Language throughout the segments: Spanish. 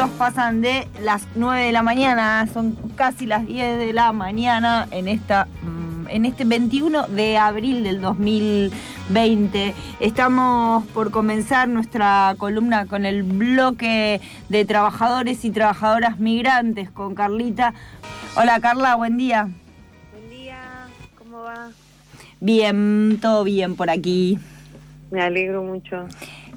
19 minutos pasan de las 9 de la mañana, son casi las 10 de la mañana en esta mm, en este 21 de abril del 2020. Estamos por comenzar nuestra columna con el bloque de trabajadores y trabajadoras migrantes con Carlita. Hola Carla, buen día. Buen día, ¿cómo va? Bien, todo bien por aquí. Me alegro mucho.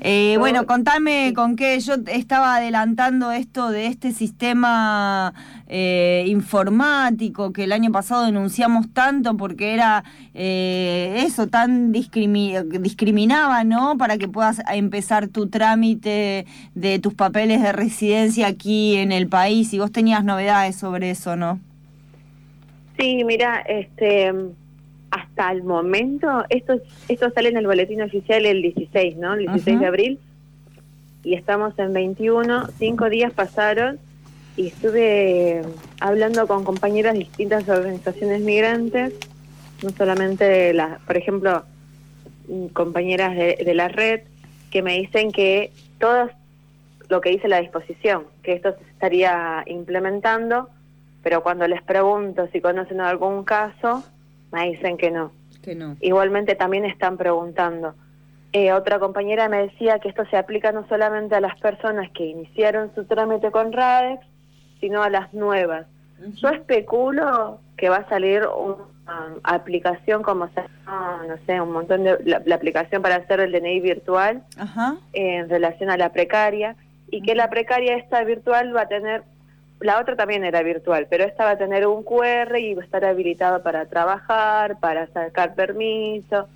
Eh, bueno, contame con qué yo estaba adelantando esto de este sistema eh, informático que el año pasado denunciamos tanto porque era eh, eso, tan discriminaba, ¿no? Para que puedas empezar tu trámite de tus papeles de residencia aquí en el país y vos tenías novedades sobre eso, ¿no? Sí, mira, este hasta el momento, esto, esto sale en el boletín oficial el 16, ¿no? El 16 de abril. Y estamos en 21, cinco días pasaron y estuve hablando con compañeras de distintas organizaciones migrantes, no solamente, las, por ejemplo, compañeras de, de la red, que me dicen que todo lo que dice la disposición, que esto se estaría implementando, pero cuando les pregunto si conocen algún caso, me dicen que no. Que no. Igualmente también están preguntando. Eh, otra compañera me decía que esto se aplica no solamente a las personas que iniciaron su trámite con RADEX, sino a las nuevas. Yo especulo que va a salir una aplicación como se no sé, un montón de la, aplicación para hacer el DNI virtual en relación a la precaria y que la precaria esta virtual va a tener la otra también era virtual, pero esta va a tener un QR y va a estar habilitado para trabajar, para sacar permiso,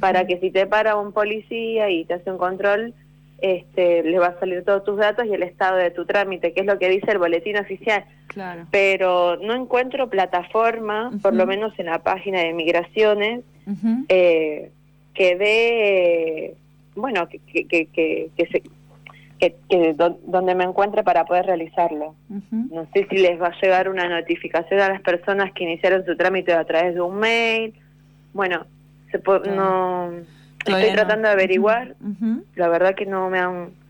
para que si te para un policía y te hace un control, este, le va a salir todos tus datos y el estado de tu trámite, que es lo que dice el boletín oficial. Claro. Pero no encuentro plataforma, por lo menos en la página de migraciones, eh, que dé, bueno, que, que, que, que se que, donde me encuentre para poder realizarlo. No sé si les va a llegar una notificación a las personas que iniciaron su trámite a través de un mail. Bueno, se no estoy tratando de averiguar. La verdad que no me han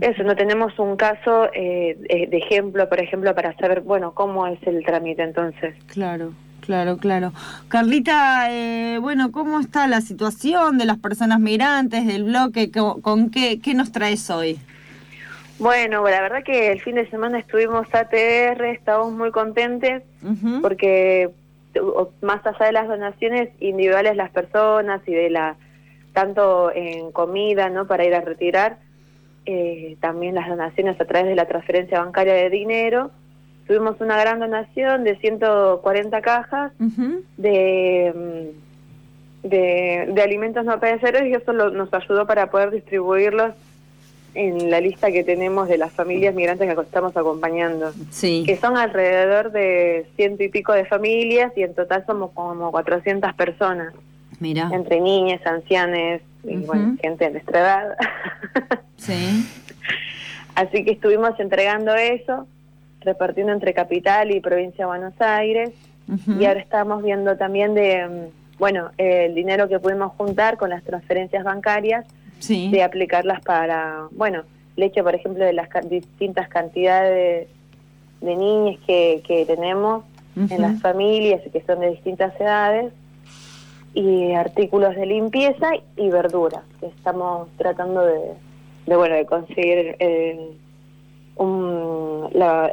eso, no tenemos un caso eh, de ejemplo, por ejemplo, para saber, bueno, cómo es el trámite entonces. Claro. Claro, claro. Carlita, eh, bueno, ¿cómo está la situación de las personas migrantes, del bloque? ¿Con, qué, qué nos traes hoy? Bueno, la verdad que el fin de semana estuvimos ATR, estamos muy contentes porque más allá de las donaciones individuales las personas y de la tanto en comida, ¿no? Para ir a retirar, eh, también las donaciones a través de la transferencia bancaria de dinero tuvimos una gran donación de 140 cajas de, mm, de, de, alimentos no perecederos y eso nos ayudó para poder distribuirlos en la lista que tenemos de las familias migrantes que estamos acompañando. Sí. Que son alrededor de ciento y pico de familias y en total somos como 400 personas. Mira. Entre niñas, ancianes y bueno, gente de nuestra edad. sí. Así que estuvimos entregando eso repartiendo entre capital y provincia de Buenos Aires. Y ahora estamos viendo también de, mm, bueno, el dinero que pudimos juntar con las transferencias bancarias, de aplicarlas para, bueno, leche, por ejemplo, de las distintas cantidades de, niños que, que tenemos en las familias y que son de distintas edades, y artículos de limpieza y verduras, que estamos tratando de, de bueno, de conseguir eh, un,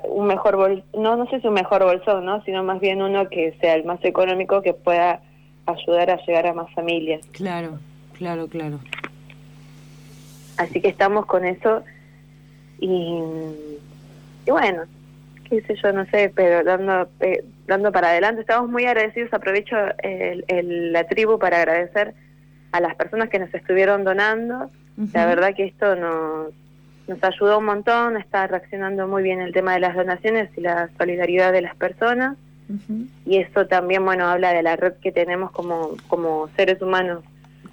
un mejor bol, no no sé si un mejor bolsón, ¿no? sino más bien uno que sea el más económico que pueda ayudar a llegar a más familias. Claro, claro, claro. Así que estamos con eso y, y bueno, qué sé yo, no sé, pero dando eh, dando para adelante. Estamos muy agradecidos, aprovecho el, la tribu para agradecer a las personas que nos estuvieron donando. La verdad que esto nos nos ayudó un montón, está reaccionando muy bien el tema de las donaciones y la solidaridad de las personas. Y eso también, bueno, habla de la red que tenemos como, como seres humanos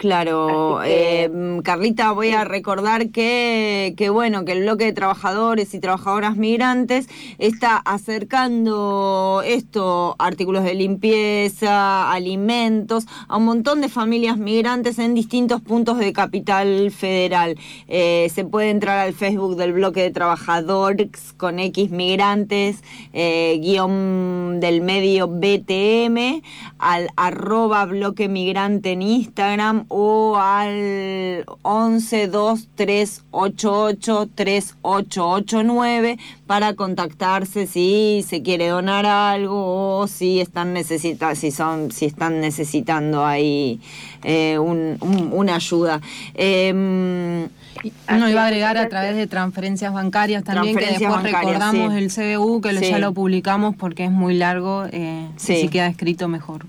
Claro, eh, Carlita, voy a recordar que, que, bueno, que el bloque de trabajadores y trabajadoras migrantes está acercando esto, artículos de limpieza, alimentos, a un montón de familias migrantes en distintos puntos de Capital Federal. Eh, se puede entrar al Facebook del bloque de trabajadores con X migrantes, eh, guion del medio BTM, al arroba bloque migrante en Instagram o al 11 2 3 8 8 3 8 8 9 para contactarse si se quiere donar algo o si están necesita si son si están necesitando ahí eh, un, una ayuda. Eh, no iba a agregar a través de transferencias bancarias también, que después recordamos el CBU, que ya lo publicamos porque es muy largo, eh, si queda escrito mejor.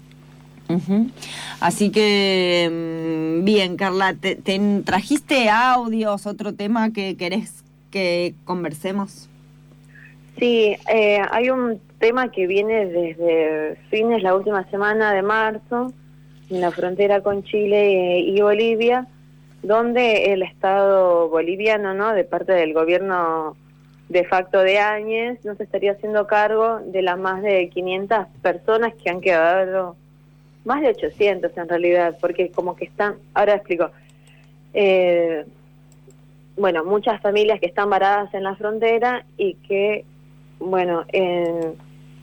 Así que, mm, bien, Carla, te, trajiste audios, otro tema que querés que conversemos? Sí, eh, hay un tema que viene desde fines, la última semana de marzo, en la frontera con Chile y Bolivia, donde el Estado boliviano, ¿no? de parte del gobierno de facto de Áñez, no se estaría haciendo cargo de las más de 500 personas que han quedado más de 800 en realidad, porque como que están, ahora explico, eh, bueno, muchas familias que están varadas en la frontera y que, bueno, en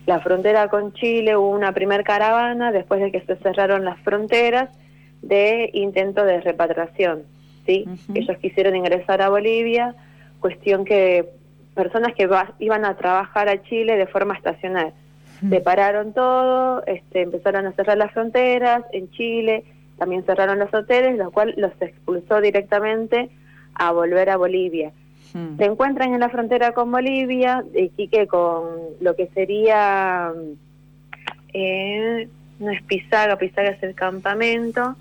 la frontera con Chile hubo una primer caravana después de que se cerraron las fronteras de intento de repatriación, ¿sí? Ellos quisieron ingresar a Bolivia, cuestión que personas que iban a trabajar a Chile de forma estacional Separaron todo, este, empezaron a cerrar las fronteras en Chile, también cerraron los hoteles, lo cual los expulsó directamente a volver a Bolivia. Se encuentran en la frontera con Bolivia, de Iquique con lo que sería, eh, no es Pisaga, Pisaga es el campamento,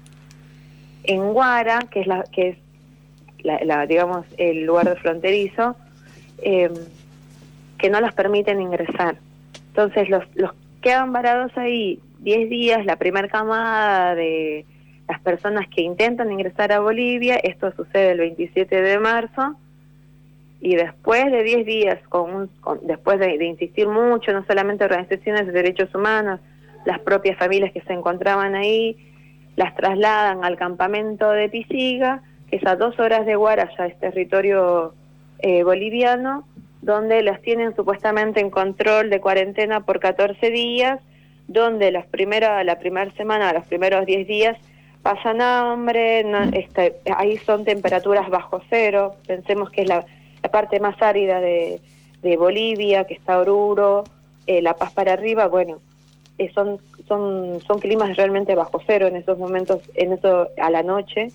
en Guara, que es la que es la, digamos el lugar de fronterizo, eh, que no los permiten ingresar. Entonces los, los quedan varados ahí 10 días, la primera camada de las personas que intentan ingresar a Bolivia, esto sucede el 27 de marzo, y después de 10 días, con, después de, insistir mucho, no solamente organizaciones de derechos humanos, las propias familias que se encontraban ahí, las trasladan al campamento de Pisiga, que es a dos horas de Guara, ya es territorio eh, boliviano, donde las tienen supuestamente en control de cuarentena por 14 días, donde las primeras, la primera semana, los primeros 10 días, pasan hambre, este, ahí son temperaturas bajo cero, pensemos que es la, parte más árida de, Bolivia, que está Oruro, eh, La Paz para arriba, bueno, eh, son, son, son climas realmente bajo cero en esos momentos, en eso a la noche,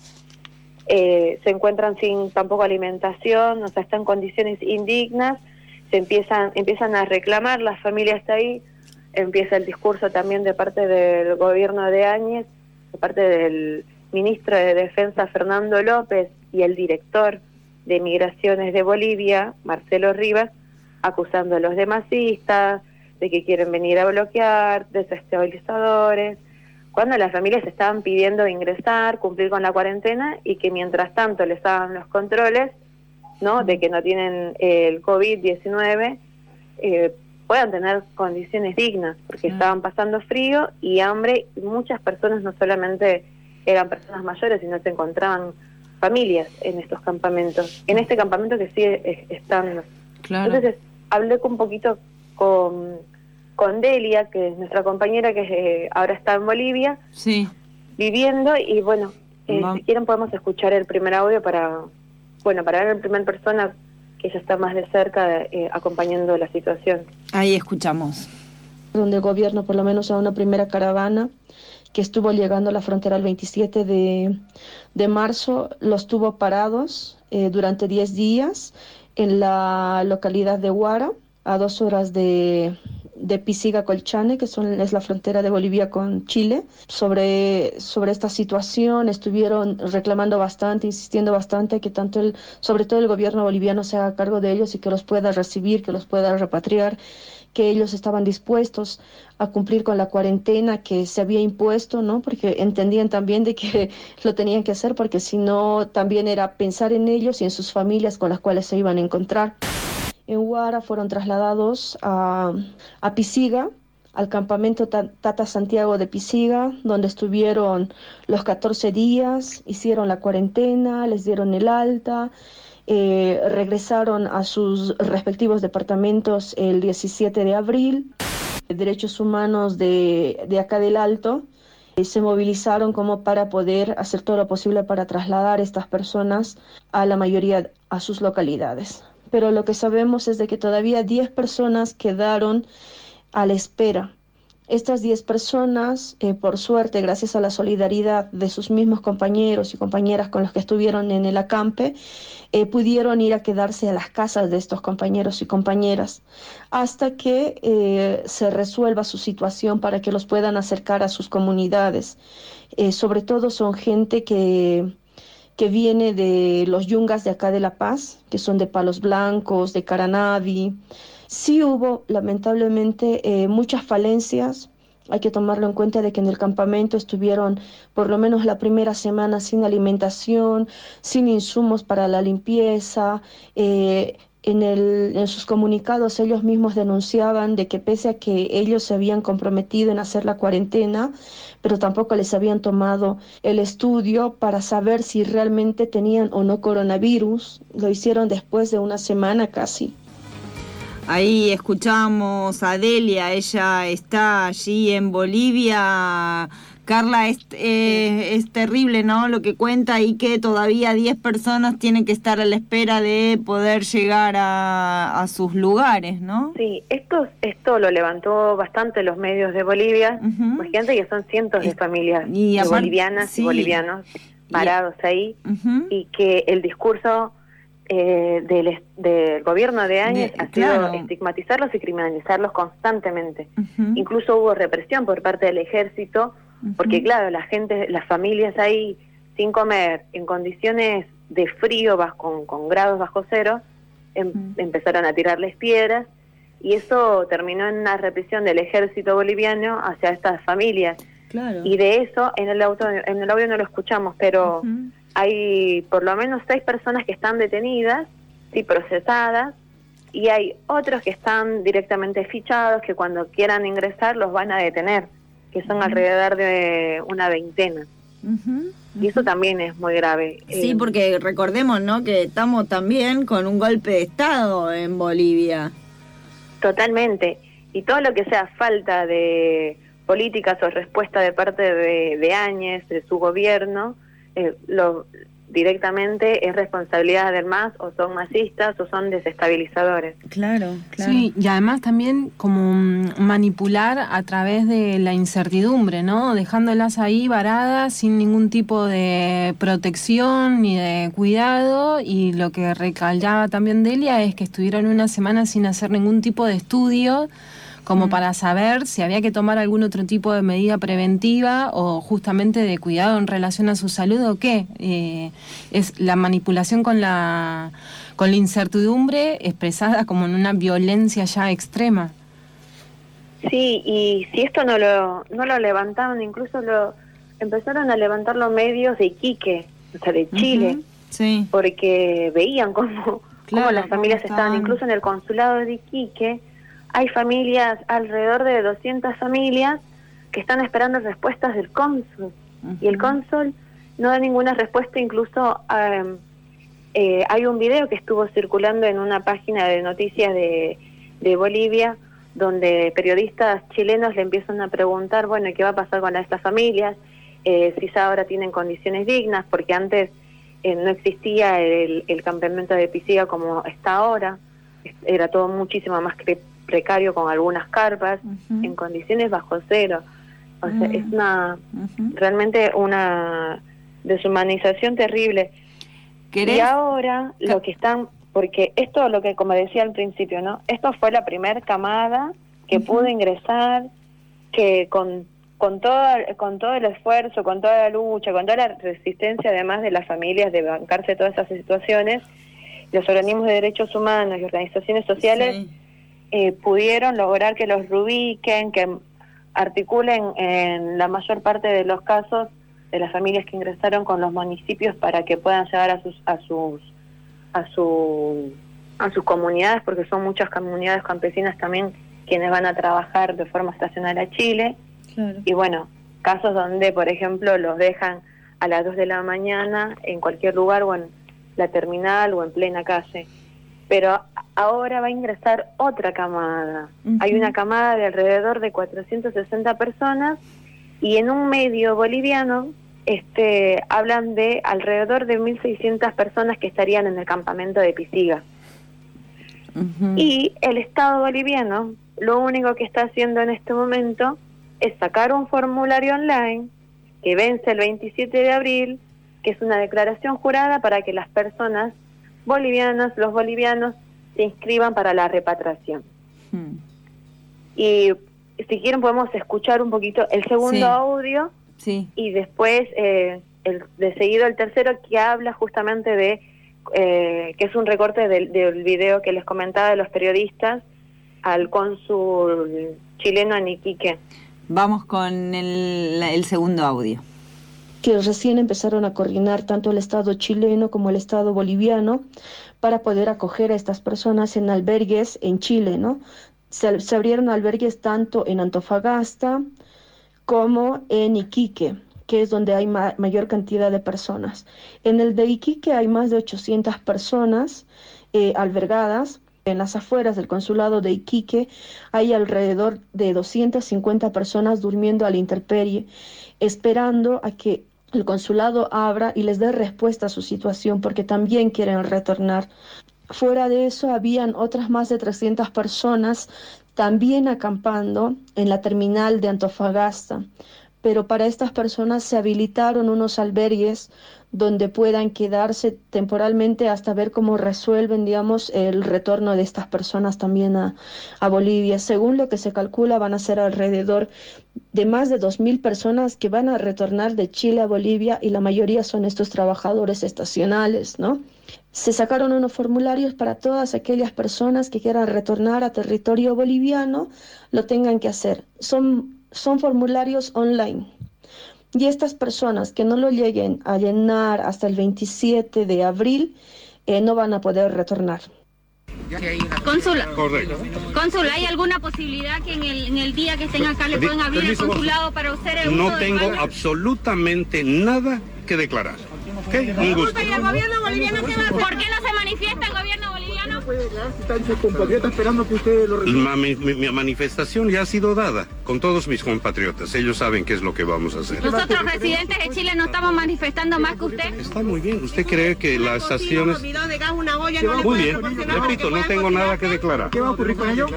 eh, se encuentran sin tampoco alimentación, o sea, están en condiciones indignas, se empiezan, empiezan a reclamar las familias ahí, empieza el discurso también de parte del gobierno de Áñez, de parte del ministro de Defensa Fernando López y el director de Migraciones de Bolivia, Marcelo Rivas, acusando a los demasistas de que quieren venir a bloquear, desestabilizadores, cuando las familias estaban pidiendo ingresar, cumplir con la cuarentena y que mientras tanto les hagan los controles, ¿no? De que no tienen el COVID-19, eh, puedan tener condiciones dignas, porque estaban pasando frío y hambre, y muchas personas no solamente eran personas mayores, sino se encontraban familias en estos campamentos, en este campamento que sigue estando. Entonces, hablé un poquito con con Delia, que es nuestra compañera que eh, ahora está en Bolivia, sí. viviendo y bueno, eh, si quieren podemos escuchar el primer audio para, bueno, para ver en primera persona que ella está más de cerca eh, acompañando la situación. Ahí escuchamos. Donde el gobierno por lo menos a una primera caravana que estuvo llegando a la frontera el 27 de, de marzo, los tuvo parados durante 10 días en la localidad de Huara, a dos horas de, de Pisiga Colchane, que son, es la frontera de Bolivia con Chile, sobre, sobre esta situación. Estuvieron reclamando bastante, insistiendo bastante que tanto el, sobre todo el gobierno boliviano se haga cargo de ellos y que los pueda recibir, que los pueda repatriar que ellos estaban dispuestos a cumplir con la cuarentena que se había impuesto, ¿no? Porque entendían también de que lo tenían que hacer porque si no también era pensar en ellos y en sus familias con las cuales se iban a encontrar. En Huara fueron trasladados a, Pisiga, al campamento Tata Santiago de Pisiga, donde estuvieron los 14 días, hicieron la cuarentena, les dieron el alta, eh, regresaron a sus respectivos departamentos el 17 de abril. Derechos humanos de, de acá del Alto eh, se movilizaron como para poder hacer todo lo posible para trasladar estas personas a la mayoría a sus localidades. Pero lo que sabemos es de que todavía 10 personas quedaron a la espera estas 10 personas, eh, por suerte, gracias a la solidaridad de sus mismos compañeros y compañeras con los que estuvieron en el acampe, eh, pudieron ir a quedarse a las casas de estos compañeros y compañeras hasta que eh, se resuelva su situación para que los puedan acercar a sus comunidades. sobre todo son gente que, que viene de los yungas de acá de La Paz, que son de Palos Blancos, de Caranavi, Sí hubo, lamentablemente, eh, muchas falencias. Hay que tomarlo en cuenta de que en el campamento estuvieron por lo menos la primera semana sin alimentación, sin insumos para la limpieza. Eh, en, el, en, sus comunicados ellos mismos denunciaban de que pese a que ellos se habían comprometido en hacer la cuarentena, pero tampoco les habían tomado el estudio para saber si realmente tenían o no coronavirus. Lo hicieron después de una semana casi. Ahí escuchamos a Delia, ella está allí en Bolivia. Carla, es, eh, es terrible, ¿no? Lo que cuenta y que todavía 10 personas tienen que estar a la espera de poder llegar a, sus lugares, ¿no? Sí, esto, esto lo levantó bastante los medios de Bolivia. Imagínate que son cientos de familias bolivianas y bolivianos parados ahí y que el discurso eh, del, del, gobierno de años ha sido estigmatizarlos y criminalizarlos constantemente. Incluso hubo represión por parte del ejército, porque claro, la gente, las familias ahí sin comer, en condiciones de frío con, con grados bajo cero, em, empezaron a tirarles piedras y eso terminó en una represión del ejército boliviano hacia estas familias. Y de eso en el auto, en el audio no lo escuchamos, pero hay por lo menos seis personas que están detenidas y procesadas y hay otros que están directamente fichados que cuando quieran ingresar los van a detener, que son alrededor de una veintena. Y eso también es muy grave. Sí, eh, porque recordemos, ¿no? Que estamos también con un golpe de Estado en Bolivia. Totalmente. Y todo lo que sea falta de políticas o respuesta de parte de, de Áñez, de su gobierno, eh, lo, directamente es responsabilidad del MAS o son masistas o son desestabilizadores. Claro, claro. Sí, y además también como manipular a través de la incertidumbre, ¿no? Dejándolas ahí varadas sin ningún tipo de protección ni de cuidado y lo que recalcaba también Delia es que estuvieron una semana sin hacer ningún tipo de estudio como para saber si había que tomar algún otro tipo de medida preventiva o justamente de cuidado en relación a su salud o qué. Eh, es la manipulación con la, con la incertidumbre expresada como en una violencia ya extrema. Sí, y si esto no lo, no lo levantaron, incluso lo empezaron a levantar los medios de Iquique, o sea, de Chile, sí. porque veían cómo, cómo las familias estaban, incluso en el consulado de Iquique, hay familias, alrededor de 200 familias, que están esperando respuestas del cónsul. Y el cónsul no da ninguna respuesta, incluso eh, hay un video que estuvo circulando en una página de noticias de, de Bolivia, donde periodistas chilenos le empiezan a preguntar, bueno, ¿qué va a pasar con estas familias? Eh, si ahora tienen condiciones dignas, porque antes eh, no existía el, el, campamento de Pisiga como está ahora, era todo muchísimo más precario con algunas carpas, en condiciones bajo cero. O sea, es una realmente una deshumanización terrible. Y ahora lo que están, porque esto lo que como decía al principio, ¿no? Esto fue la primera camada que pudo ingresar, que con con todo, con todo el esfuerzo, con toda la lucha, con toda la resistencia además de las familias de bancarse todas esas situaciones, los organismos de derechos humanos y organizaciones sociales eh, pudieron lograr que los rubiquen, que articulen en la mayor parte de los casos de las familias que ingresaron con los municipios para que puedan llegar a sus a sus a su a sus comunidades porque son muchas comunidades campesinas también quienes van a trabajar de forma estacional a Chile. Y bueno casos donde por ejemplo los dejan a las 2 de la mañana en cualquier lugar o en la terminal o en plena calle pero ahora va a ingresar otra camada. Hay una camada de alrededor de 460 personas y en un medio boliviano este, hablan de alrededor de 1.600 personas que estarían en el campamento de Pisiga. Y el Estado boliviano lo único que está haciendo en este momento es sacar un formulario online que vence el 27 de abril, que es una declaración jurada para que las personas bolivianas, los bolivianos, se inscriban para la repatriación. Y si quieren podemos escuchar un poquito el segundo audio y después, eh, el, de seguido, el tercero que habla justamente de, eh, que es un recorte del, del, video que les comentaba de los periodistas al cónsul chileno en Iquique. Vamos con el, el segundo audio que recién empezaron a coordinar tanto el Estado chileno como el Estado boliviano para poder acoger a estas personas en albergues en Chile, ¿no? Se, abrieron albergues tanto en Antofagasta, como en Iquique, que es donde hay mayor cantidad de personas. En el de Iquique hay más de 800 personas eh, albergadas. En las afueras del consulado de Iquique hay alrededor de 250 personas durmiendo a la intemperie, esperando a que el consulado abra y les dé respuesta a su situación, porque también quieren retornar. Fuera de eso, habían otras más de 300 personas también acampando en la terminal de Antofagasta, pero para estas personas se habilitaron unos albergues donde puedan quedarse temporalmente hasta ver cómo resuelven, digamos, el retorno de estas personas también a, Bolivia. Según lo que se calcula, van a ser alrededor de más de 2.000 personas que van a retornar de Chile a Bolivia y la mayoría son estos trabajadores estacionales, ¿no? Se sacaron unos formularios para todas aquellas personas que quieran retornar a territorio boliviano, lo tengan que hacer. Son, son formularios online. Y estas personas que no lo lleguen a llenar hasta el 27 de abril eh, no van a poder retornar. Cónsula. Correcto. Cónsula, ¿hay alguna posibilidad que en el, en el día que estén acá le puedan abrir el consulado para usted? No tengo absolutamente nada que declarar. Okay, un gusto. ¿Y el? ¿Por qué no se manifiesta el gobierno boliviano? Están sus compatriotas esperando que usted lo mi, mi, mi, manifestación ya ha sido dada con todos mis compatriotas. Ellos saben qué es lo que vamos a hacer. Nosotros residentes de Chile no estamos manifestando más que usted. Está muy bien. ¿Usted cree que las acciones... Muy bien. Repito, no tengo nada que declarar. ¿Qué va a ocurrir con ello?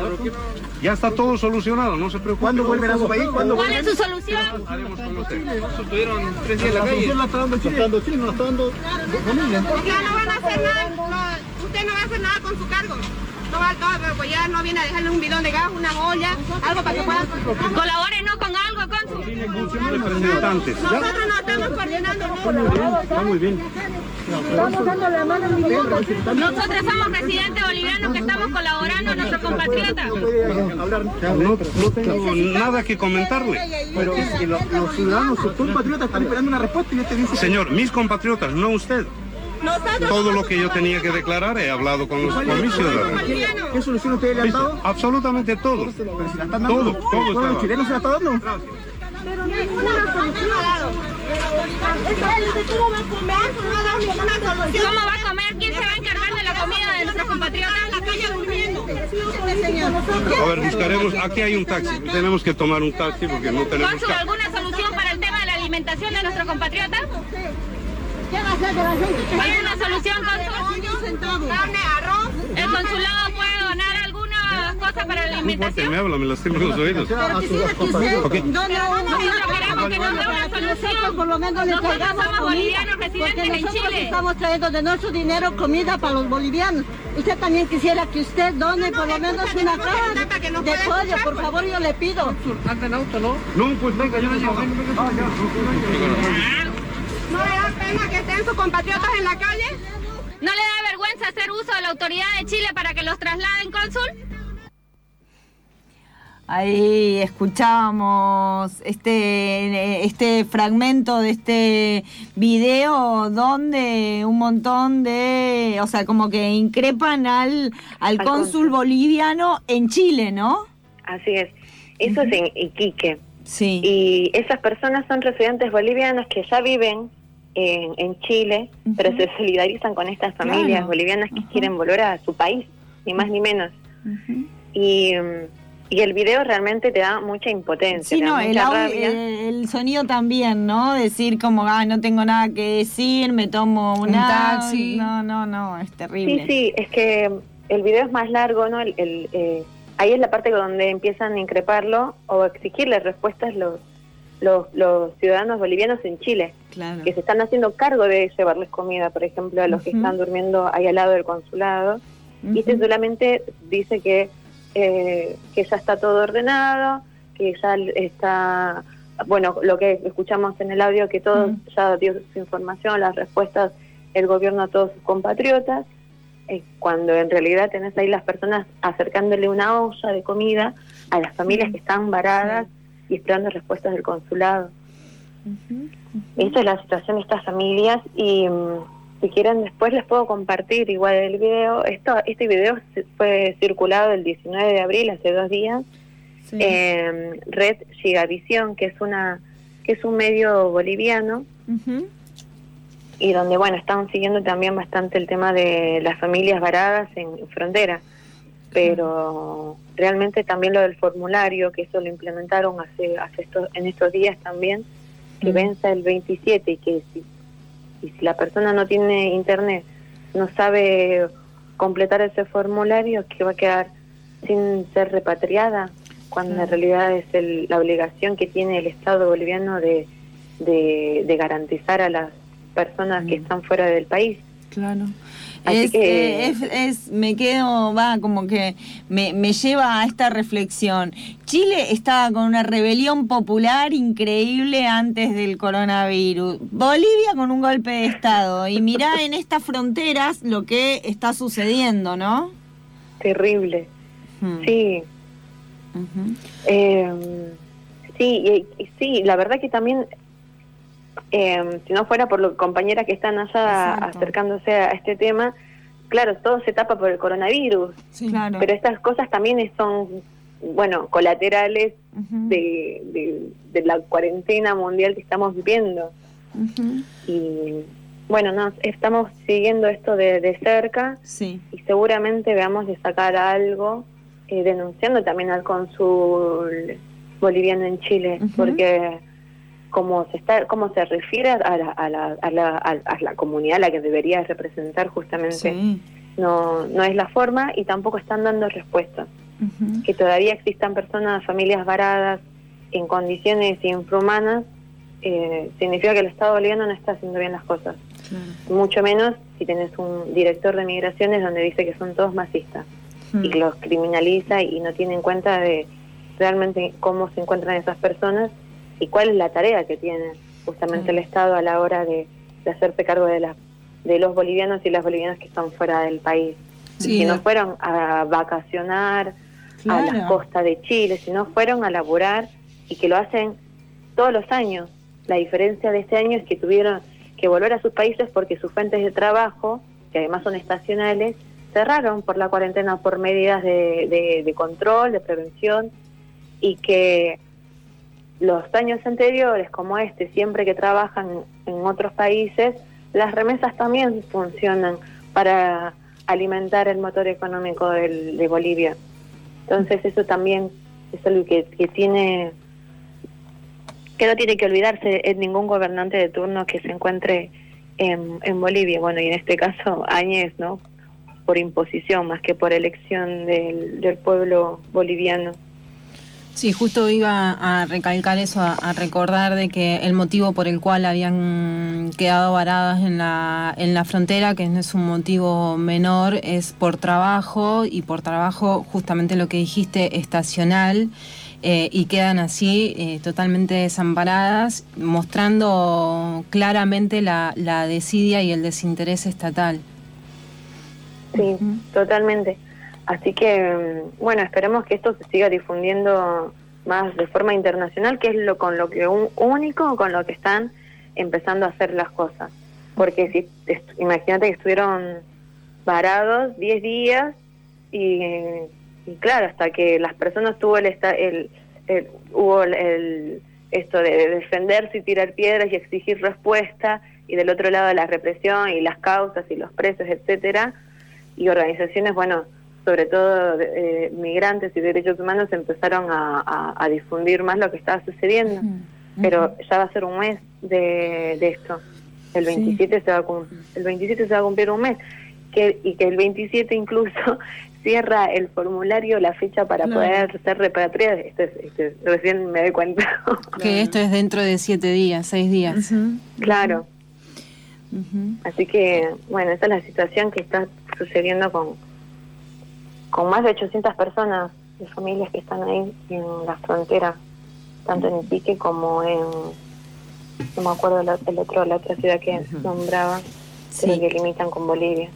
Ya está todo solucionado, no se preocupe. ¿Cuándo vuelven a su país? ¿Cuál es su solución? Haremos con usted. Estuvieron tres días en la calle. La está dando Chile. Chile, no está dando. Ya no van a hacer nada. Usted no va a hacer nada con su cargo. No va, no, pues ya no viene a dejarle un bidón de gas, una olla, algo para que puedan... Colaboren, ¿no? Con algo, con su... Representantes. Nosotros no estamos coordinando. ¿no? Está muy bien. Estamos dando la mano Nosotros somos residentes bolivianos que estamos colaborando a nuestros compatriotas. No, no tengo nada que comentarle. Pero los, los ciudadanos, sus compatriotas están esperando una respuesta y usted dice... Señor, mis compatriotas, no usted. Todo lo que yo tenía que declarar he hablado con, los, con mis ciudadanos. ¿Qué solución ustedes le han dado? Absolutamente todo. Pero si la están dando, todo, todo está chilenos se la está dando? Pero ninguna solución. ¿Cómo va a comer? ¿Cómo va a comer? ¿Quién se va a encargar de la comida de nuestros compatriotas en la calle durmiendo? A ver, buscaremos, aquí hay un taxi, tenemos que tomar un taxi porque no tenemos... ¿Alguna solución para el tema de la alimentación de nuestros compatriotas? ¿Qué va a hacer de la gente? ¿Hay una solución, cónsul? Carne, arroz. ¿El consulado puede donar alguna cosa para la alimentación? me habla, me lastima los oídos. Pero quisiera que usted... Okay. No, no, no. queremos que nos dé una solución. Por lo menos le traigamos somos bolivianos residentes en Chile. estamos trayendo de nuestro dinero comida para los bolivianos. Usted también quisiera que usted done por lo menos una caja de pollo, por favor, yo le pido. ¿Anda en auto, no? No, pues venga, yo le llevo. Ah, ya. ¿No le da pena que estén sus compatriotas en la calle? ¿No le da vergüenza hacer uso de la autoridad de Chile para que los trasladen, cónsul? Ahí escuchábamos este, este fragmento de este video donde un montón de, o sea, como que increpan al, al, cónsul boliviano en Chile, ¿no? Así es. Eso es en Iquique. Sí. Y esas personas son residentes bolivianos que ya viven en, en Chile, pero se solidarizan con estas familias bolivianas que quieren volver a su país, ni más ni menos. Y y el video realmente te da mucha impotencia. Sí, no, el, el, sonido también, ¿no? Decir como, ah, no tengo nada que decir, me tomo un taxi. No, no, no, es terrible. Sí, sí, es que el video es más largo, ¿no? El, eh, ahí es la parte donde empiezan a increparlo o a exigirle respuestas los, los, los ciudadanos bolivianos en Chile, claro. que se están haciendo cargo de llevarles comida, por ejemplo, a los que están durmiendo ahí al lado del consulado. Y este solamente dice que eh, que ya está todo ordenado, que ya está, bueno, lo que escuchamos en el audio, que todo ya dio su información, las respuestas, el gobierno a todos sus compatriotas, eh, cuando en realidad tenés ahí las personas acercándole una olla de comida a las familias que están varadas y esperando respuestas del consulado. Esa es la situación de estas familias y mm, si quieren después les puedo compartir igual el video. Esto, este video fue circulado el 19 de abril, hace dos días, en Red Gigavisión, que es una que es un medio boliviano. Y donde bueno están siguiendo también bastante el tema de las familias varadas en, frontera, pero realmente también lo del formulario que eso lo implementaron hace, hace estos, en estos días también que vence el 27 y que si y si la persona no tiene internet, no sabe completar ese formulario, que va a quedar sin ser repatriada, cuando en realidad es la obligación que tiene el Estado boliviano de, de, garantizar a las personas que están fuera del país. Claro. Eh, es, es, me quedo, va, como que me, me lleva a esta reflexión. Chile estaba con una rebelión popular increíble antes del coronavirus. Bolivia con un golpe de Estado. Y mirá en estas fronteras lo que está sucediendo, ¿no? Terrible. Hmm. Sí. Em, sí, sí, la verdad que también eh, si no fuera por los compañeras que están allá acercándose a este tema, claro, todo se tapa por el coronavirus, pero estas cosas también son, bueno, colaterales de, la cuarentena mundial que estamos viviendo. Y bueno, no, estamos siguiendo esto de, cerca. Y seguramente veamos de sacar algo, eh, denunciando también al cónsul boliviano en Chile, porque como se está cómo se refiere a la, a la, a la, a la comunidad a la que debería representar justamente. No no es la forma y tampoco están dando respuestas que todavía existan personas familias varadas en condiciones infrahumanas eh, significa que el Estado boliviano no está haciendo bien las cosas. Mucho menos si tenés un director de migraciones donde dice que son todos masistas y los criminaliza y no tiene en cuenta de realmente cómo se encuentran esas personas y cuál es la tarea que tiene justamente el Estado a la hora de, hacerse cargo de, las de los bolivianos y las bolivianas que están fuera del país. si no fueron a vacacionar a la costa de Chile, si no fueron a laburar y que lo hacen todos los años. La diferencia de este año es que tuvieron que volver a sus países porque sus fuentes de trabajo, que además son estacionales, cerraron por la cuarentena por medidas de, de control, de prevención, y que los años anteriores, como este, siempre que trabajan en otros países, las remesas también funcionan para alimentar el motor económico de Bolivia. Entonces eso también es algo que, tiene que no tiene que olvidarse en ningún gobernante de turno que se encuentre en, Bolivia. Bueno, y en este caso Áñez, ¿no? Por imposición más que por elección del, del pueblo boliviano. Sí, justo iba a recalcar eso, a, recordar de que el motivo por el cual habían quedado varadas en la, en la frontera, que no es un motivo menor, es por trabajo y por trabajo justamente lo que dijiste, estacional. Eh, y quedan así eh, totalmente desamparadas, mostrando claramente la, desidia y el desinterés estatal. Sí, totalmente. Así que, bueno, esperemos que esto se siga difundiendo más de forma internacional, que es lo con lo que un, único con lo que están empezando a hacer las cosas. Porque si imagínate que estuvieron varados 10 días y, claro, hasta que las personas tuvo el, el, el hubo el, esto de defenderse y tirar piedras y exigir respuesta y del otro lado la represión y las causas y los presos, etcétera, y organizaciones, bueno, sobre todo eh, migrantes y derechos humanos empezaron a, difundir más lo que estaba sucediendo. Pero ya va a ser un mes de, esto. El 27 se va a el 27 se va a cumplir un mes que y que el 27 incluso cierra el formulario la fecha para poder ser repatriados. recién me doy cuenta. que esto es dentro de siete días, seis días. Claro. Así que, bueno, esa es la situación que está sucediendo con, con más de 800 personas de familias que están ahí en la frontera, tanto en Iquique como en, no me acuerdo el, otro, la otra ciudad que nombraba, pero que limitan con Bolivia.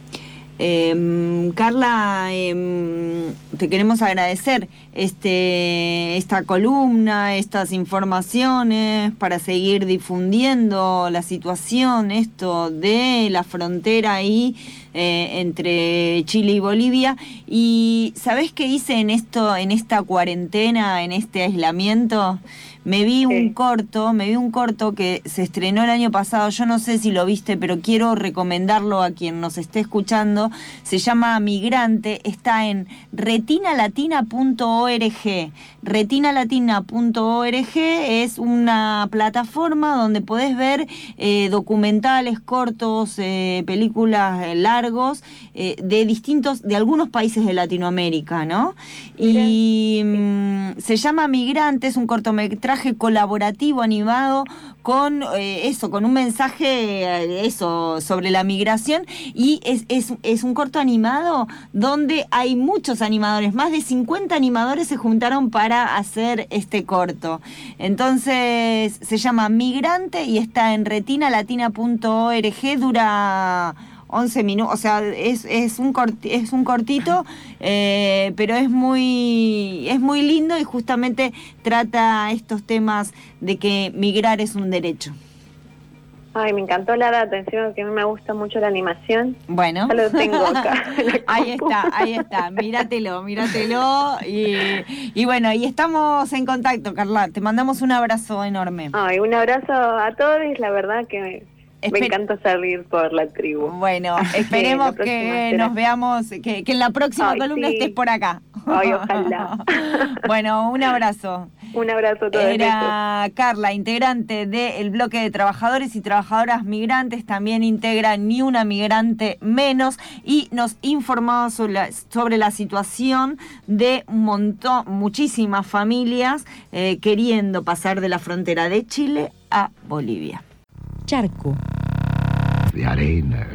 Eh, Carla, em, te queremos agradecer este, esta columna, estas informaciones para seguir difundiendo la situación, esto de la frontera ahí eh, entre Chile y Bolivia. Y ¿sabés qué hice en esto, en esta cuarentena, en este aislamiento? Me vi un corto, me vi un corto que se estrenó el año pasado, yo no sé si lo viste, pero quiero recomendarlo a quien nos esté escuchando. Se llama Migrante, está en retinalatina.org. Retinalatina.org es una plataforma donde podés ver eh, documentales cortos, eh, películas eh, largos de distintos, de algunos países de Latinoamérica, ¿no? Y mm, se llama Migrante, es un cortometraje colaborativo animado con eh, eso, con un mensaje eh, eso sobre la migración y es, es, es, un corto animado donde hay muchos animadores, más de 50 animadores se juntaron para hacer este corto. Entonces se llama Migrante y está en retinalatina.org, dura 11 minutos, o sea, es, es, un, es un cortito, eh, pero es muy, es muy lindo y justamente trata estos temas de que migrar es un derecho. Ay, me encantó la data, encima que a mí me gusta mucho la animación. Bueno. Ya lo tengo acá. ahí está, ahí está, míratelo, míratelo. Y, y bueno, y estamos en contacto, Carla. Te mandamos un abrazo enorme. Ay, un abrazo a todos, la verdad que me encanta salir por la tribu. Bueno, esperemos que nos veamos, que, en la próxima columna estés por acá. Ay, ojalá. bueno, un abrazo. Un abrazo a todos. Era Carla, integrante del bloque de trabajadores y trabajadoras migrantes, también integra Ni una migrante menos y nos informó sobre la, sobre la situación de un montón, muchísimas familias eh, queriendo pasar de la frontera de Chile a Bolivia. Charco. De arena